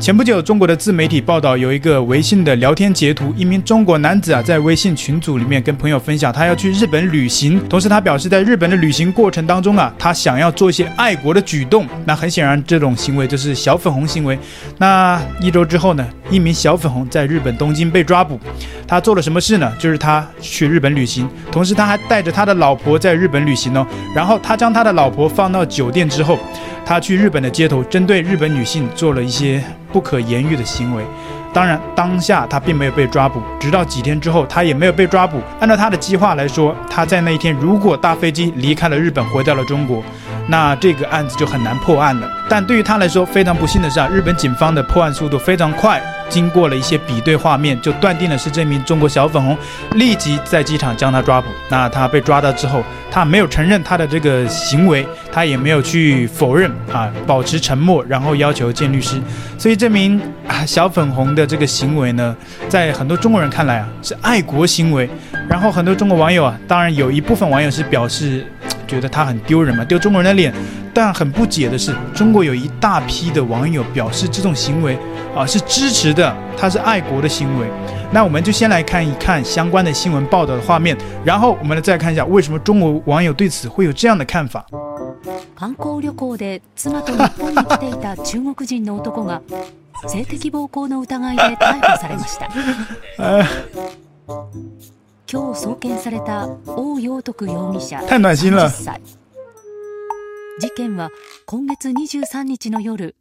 前不久，中国的自媒体报道有一个微信的聊天截图，一名中国男子啊在微信群组里面跟朋友分享他要去日本旅行，同时他表示在日本的旅行过程当中啊，他想要做一些爱国的举动。那很显然，这种行为就是小粉红行为。那一周之后呢，一名小粉红在日本东京被抓捕，他做了什么事呢？就是他去日本旅行，同时他还带着他的老婆在日本旅行哦。然后他将他的老婆放到酒店之后，他去日本的街头，针对日本女性做了一些不可言喻的行为。当然，当下他并没有被抓捕，直到几天之后，他也没有被抓捕。按照他的计划来说，他在那一天如果搭飞机离开了日本，回到了中国，那这个案子就很难破案了。但对于他来说，非常不幸的是啊，日本警方的破案速度非常快。经过了一些比对画面，就断定了是这名中国小粉红，立即在机场将他抓捕。那他被抓到之后，他没有承认他的这个行为，他也没有去否认啊，保持沉默，然后要求见律师。所以这名啊小粉红的这个行为呢，在很多中国人看来啊是爱国行为。然后很多中国网友啊，当然有一部分网友是表示觉得他很丢人嘛，丢中国人的脸。但很不解的是，中国有一大批的网友表示这种行为啊是支持的，他是爱国的行为。那我们就先来看一看相关的新闻报道的画面，然后我们来再看一下为什么中国网友对此会有这样的看法。観光旅行で妻と日本に来ていた中国人の男が性的暴行の疑いで逮捕されました。今日送検された欧阳徳容疑者，太暖心了。事件は今月23日の夜、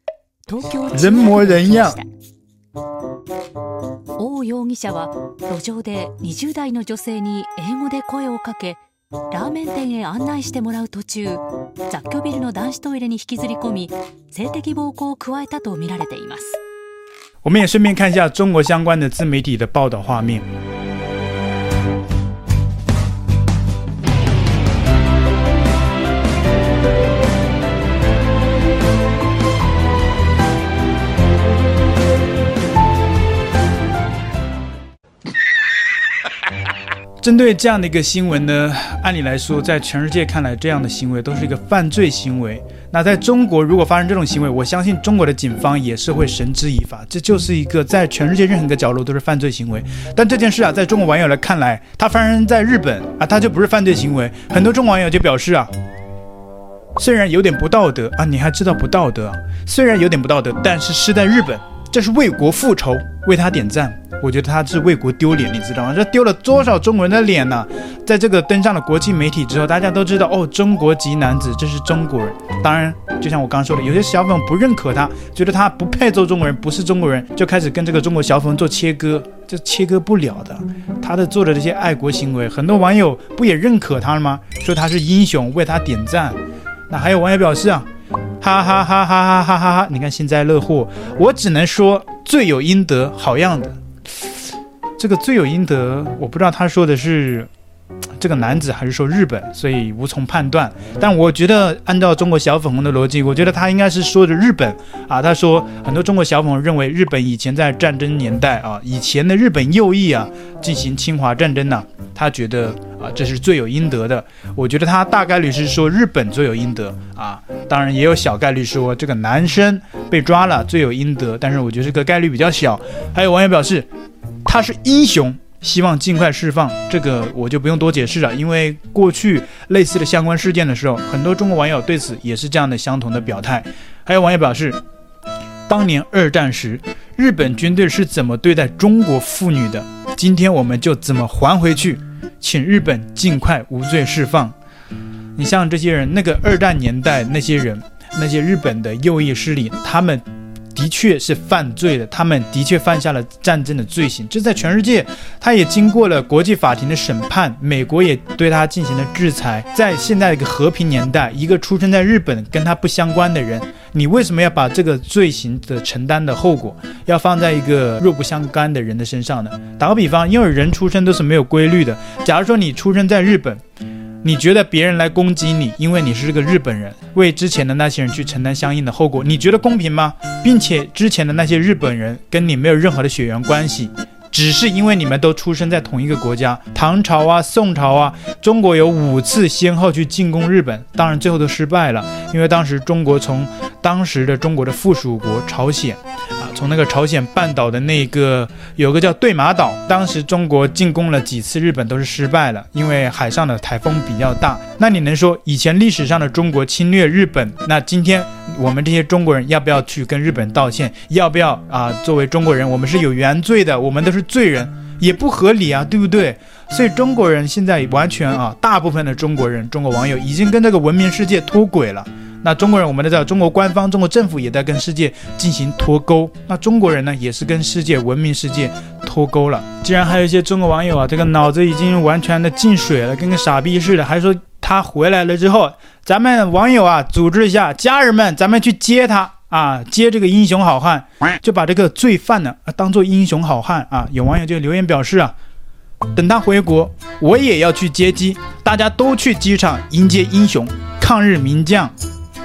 东京人模人样。王容疑者は路上で20代の女性に英语で声をかけ、ラーメン店へ案内してもらう途中、雑居ビルの男子トイレに引きずり込み、性的暴行を加えたとみられています。我们也顺便看一下中国相关的自媒体的报道画面。针对这样的一个新闻呢，按理来说，在全世界看来，这样的行为都是一个犯罪行为。那在中国，如果发生这种行为，我相信中国的警方也是会绳之以法。这就是一个在全世界任何一个角落都是犯罪行为。但这件事啊，在中国网友来看来，它发生在日本啊，它就不是犯罪行为。很多中国网友就表示啊，虽然有点不道德啊，你还知道不道德啊？虽然有点不道德，但是是在日本。这是为国复仇，为他点赞。我觉得他是为国丢脸，你知道吗？这丢了多少中国人的脸呢？在这个登上了国际媒体之后，大家都知道哦，中国籍男子，这是中国人。当然，就像我刚刚说的，有些小粉不认可他，觉得他不配做中国人，不是中国人，就开始跟这个中国小粉做切割，这切割不了的。他的做的这些爱国行为，很多网友不也认可他了吗？说他是英雄，为他点赞。那还有网友表示啊。哈哈哈哈哈哈哈哈！你看幸灾乐祸，我只能说罪有应得，好样的。这个罪有应得，我不知道他说的是这个男子还是说日本，所以无从判断。但我觉得按照中国小粉红的逻辑，我觉得他应该是说的日本啊。他说很多中国小粉红认为日本以前在战争年代啊，以前的日本右翼啊进行侵华战争呢、他觉得。啊，这是罪有应得的。我觉得他大概率是说日本罪有应得啊，当然也有小概率说这个男生被抓了罪有应得，但是我觉得这个概率比较小。还有网友表示他是英雄，希望尽快释放。这个我就不用多解释了，因为过去类似的相关事件的时候，很多中国网友对此也是这样的相同的表态。还有网友表示，当年二战时日本军队是怎么对待中国妇女的，今天我们就怎么还回去。请日本尽快无罪释放。你像这些人，那个二战年代那些人，那些日本的右翼势力，他们的确是犯罪的，他们的确犯下了战争的罪行。这在全世界，他也经过了国际法庭的审判，美国也对他进行了制裁。在现在一个和平年代，一个出生在日本跟他不相关的人，你为什么要把这个罪行的承担的后果要放在一个弱不相干的人的身上呢？打个比方，因为人出生都是没有规律的。假如说你出生在日本，你觉得别人来攻击你，因为你是个日本人，为之前的那些人去承担相应的后果，你觉得公平吗？并且之前的那些日本人跟你没有任何的血缘关系。只是因为你们都出生在同一个国家，唐朝啊、宋朝啊，中国有五次先后去进攻日本，当然最后都失败了，因为当时中国从当时的中国的附属国朝鲜啊，从那个朝鲜半岛的那个有个叫对马岛，当时中国进攻了几次日本都是失败了，因为海上的台风比较大。那你能说以前历史上的中国侵略日本，那今天我们这些中国人要不要去跟日本道歉？要不要啊？作为中国人，我们是有原罪的，我们都是罪人，也不合理啊，对不对？所以中国人现在完全啊，大部分的中国人、中国网友已经跟这个文明世界脱轨了。那中国人，我们都知道，中国官方、中国政府也在跟世界进行脱钩。那中国人呢，也是跟世界文明世界脱钩了。既然还有一些中国网友啊，这个脑子已经完全的进水了，跟个傻逼似的，还说他回来了之后，咱们网友啊，组织一下家人们，咱们去接他啊，接这个英雄好汉，就把这个罪犯呢当做英雄好汉啊。有网友就留言表示啊，等他回国，我也要去接机，大家都去机场迎接英雄抗日名将。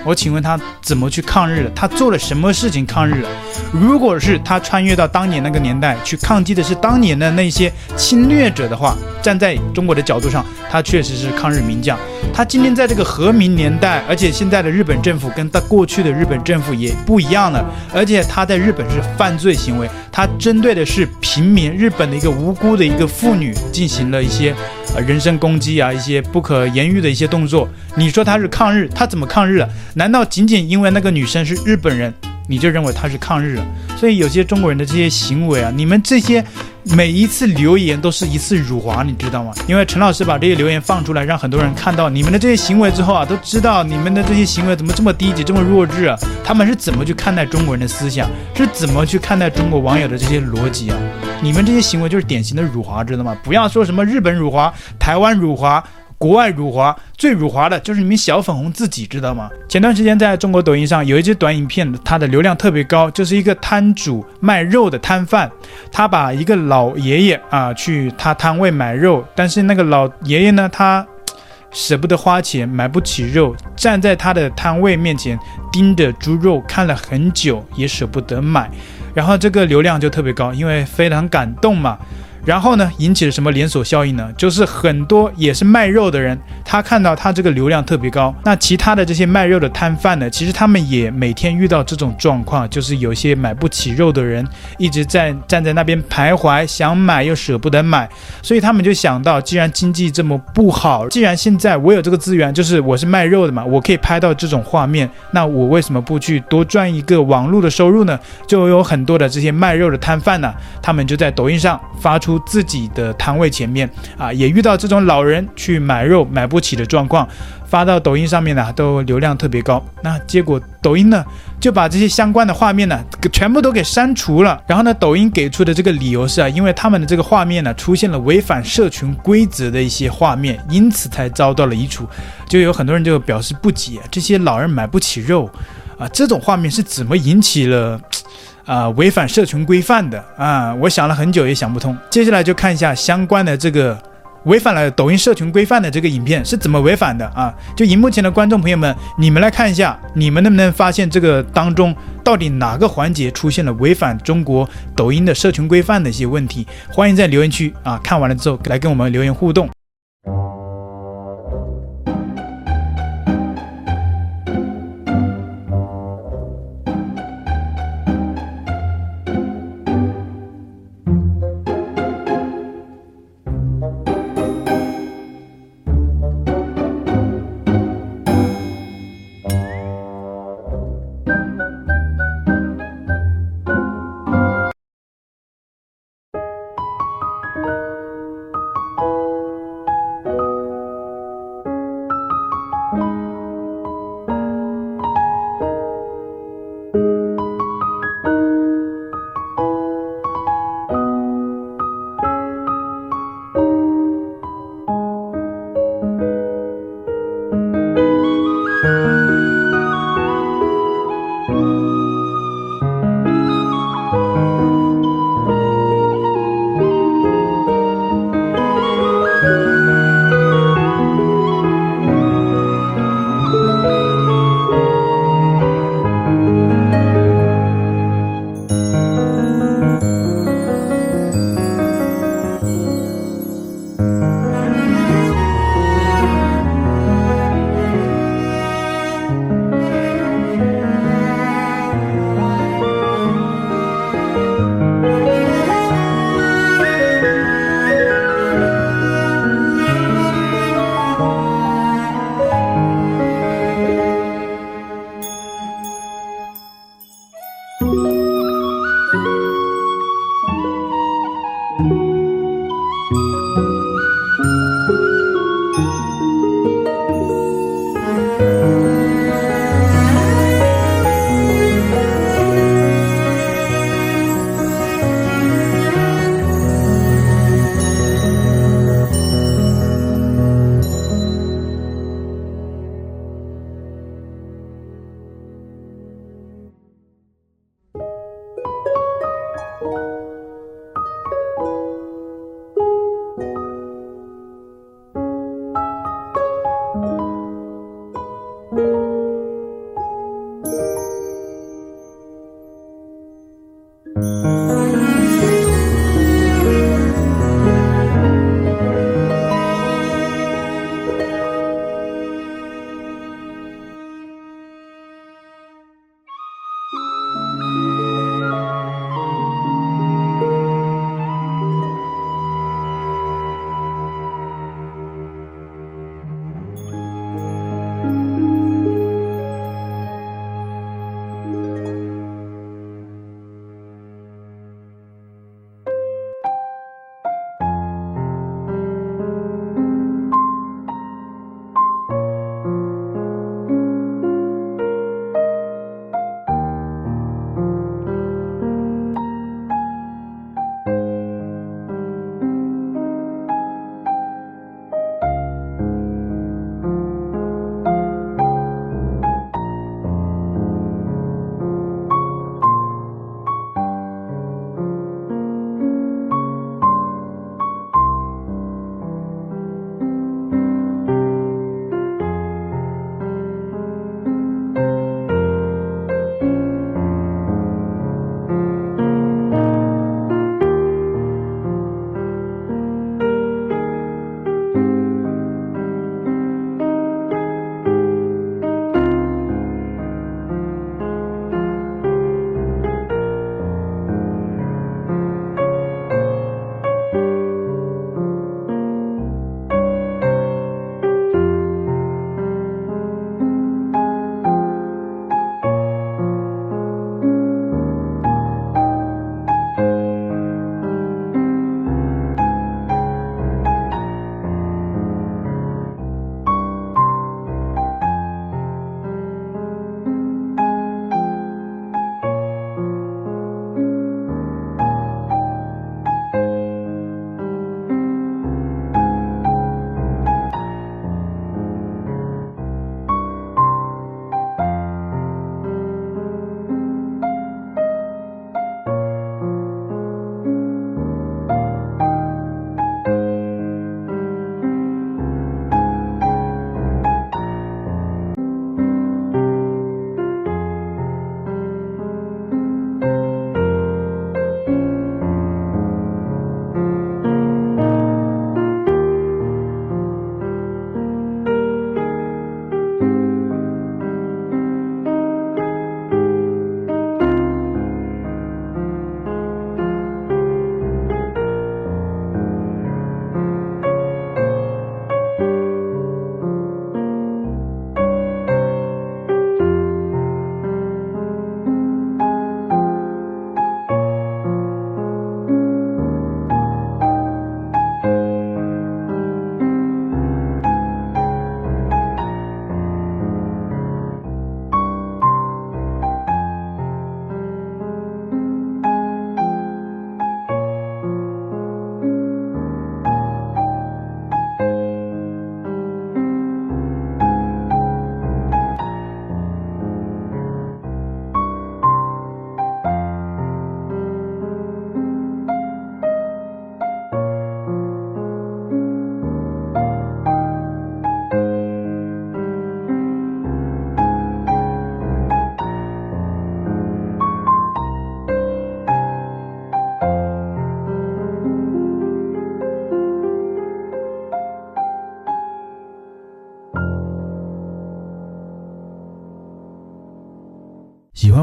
我请问他怎么去抗日了？他做了什么事情抗日了？如果是他穿越到当年那个年代去抗击的是当年的那些侵略者的话，站在中国的角度上，他确实是抗日名将。他今天在这个和平年代，而且现在的日本政府跟他过去的日本政府也不一样了，而且他在日本是犯罪行为，他针对的是平民，日本的一个无辜的一个妇女进行了一些呃人身攻击啊，一些不可言喻的一些动作。你说他是抗日，他怎么抗日了？难道仅仅因为那个女生是日本人，你就认为她是抗日？所以有些中国人的这些行为啊，你们这些每一次留言都是一次辱华，你知道吗？因为陈老师把这些留言放出来，让很多人看到你们的这些行为之后啊，都知道你们的这些行为怎么这么低级，这么弱智啊？他们是怎么去看待中国人的思想，是怎么去看待中国网友的这些逻辑啊？你们这些行为就是典型的辱华，知道吗？不要说什么日本辱华、台湾辱华。国外辱华，最辱华的就是你们小粉红自己，知道吗？前段时间在中国抖音上有一支短影片，它的流量特别高，就是一个摊主卖肉的摊贩，他把一个老爷爷啊去他摊位买肉，但是那个老爷爷呢，他舍不得花钱，买不起肉，站在他的摊位面前盯着猪肉看了很久，也舍不得买，然后这个流量就特别高，因为非常感动嘛。然后呢，引起了什么连锁效应呢？就是很多也是卖肉的人，他看到他这个流量特别高，那其他的这些卖肉的摊贩呢，其实他们也每天遇到这种状况，就是有些买不起肉的人一直在站在那边徘徊，想买又舍不得买，所以他们就想到，既然经济这么不好，既然现在我有这个资源，就是我是卖肉的嘛，我可以拍到这种画面，那我为什么不去多赚一个网络的收入呢？就有很多的这些卖肉的摊贩呢，他们就在抖音上发出。自己的摊位前面啊，也遇到这种老人去买肉买不起的状况，发到抖音上面呢，都流量特别高。那结果抖音呢就把这些相关的画面呢，全部都给删除了。然后呢，抖音给出的这个理由是啊，因为他们的这个画面呢出现了违反社群规则的一些画面，因此才遭到了移除。就有很多人就表示不解，这些老人买不起肉啊，这种画面是怎么引起了？啊，违反社群规范的啊，我想了很久也想不通。接下来就看一下相关的这个违反了抖音社群规范的这个影片是怎么违反的啊？就荧幕前的观众朋友们，你们来看一下，你们能不能发现这个当中到底哪个环节出现了违反中国抖音的社群规范的一些问题？欢迎在留言区啊，看完了之后来跟我们留言互动。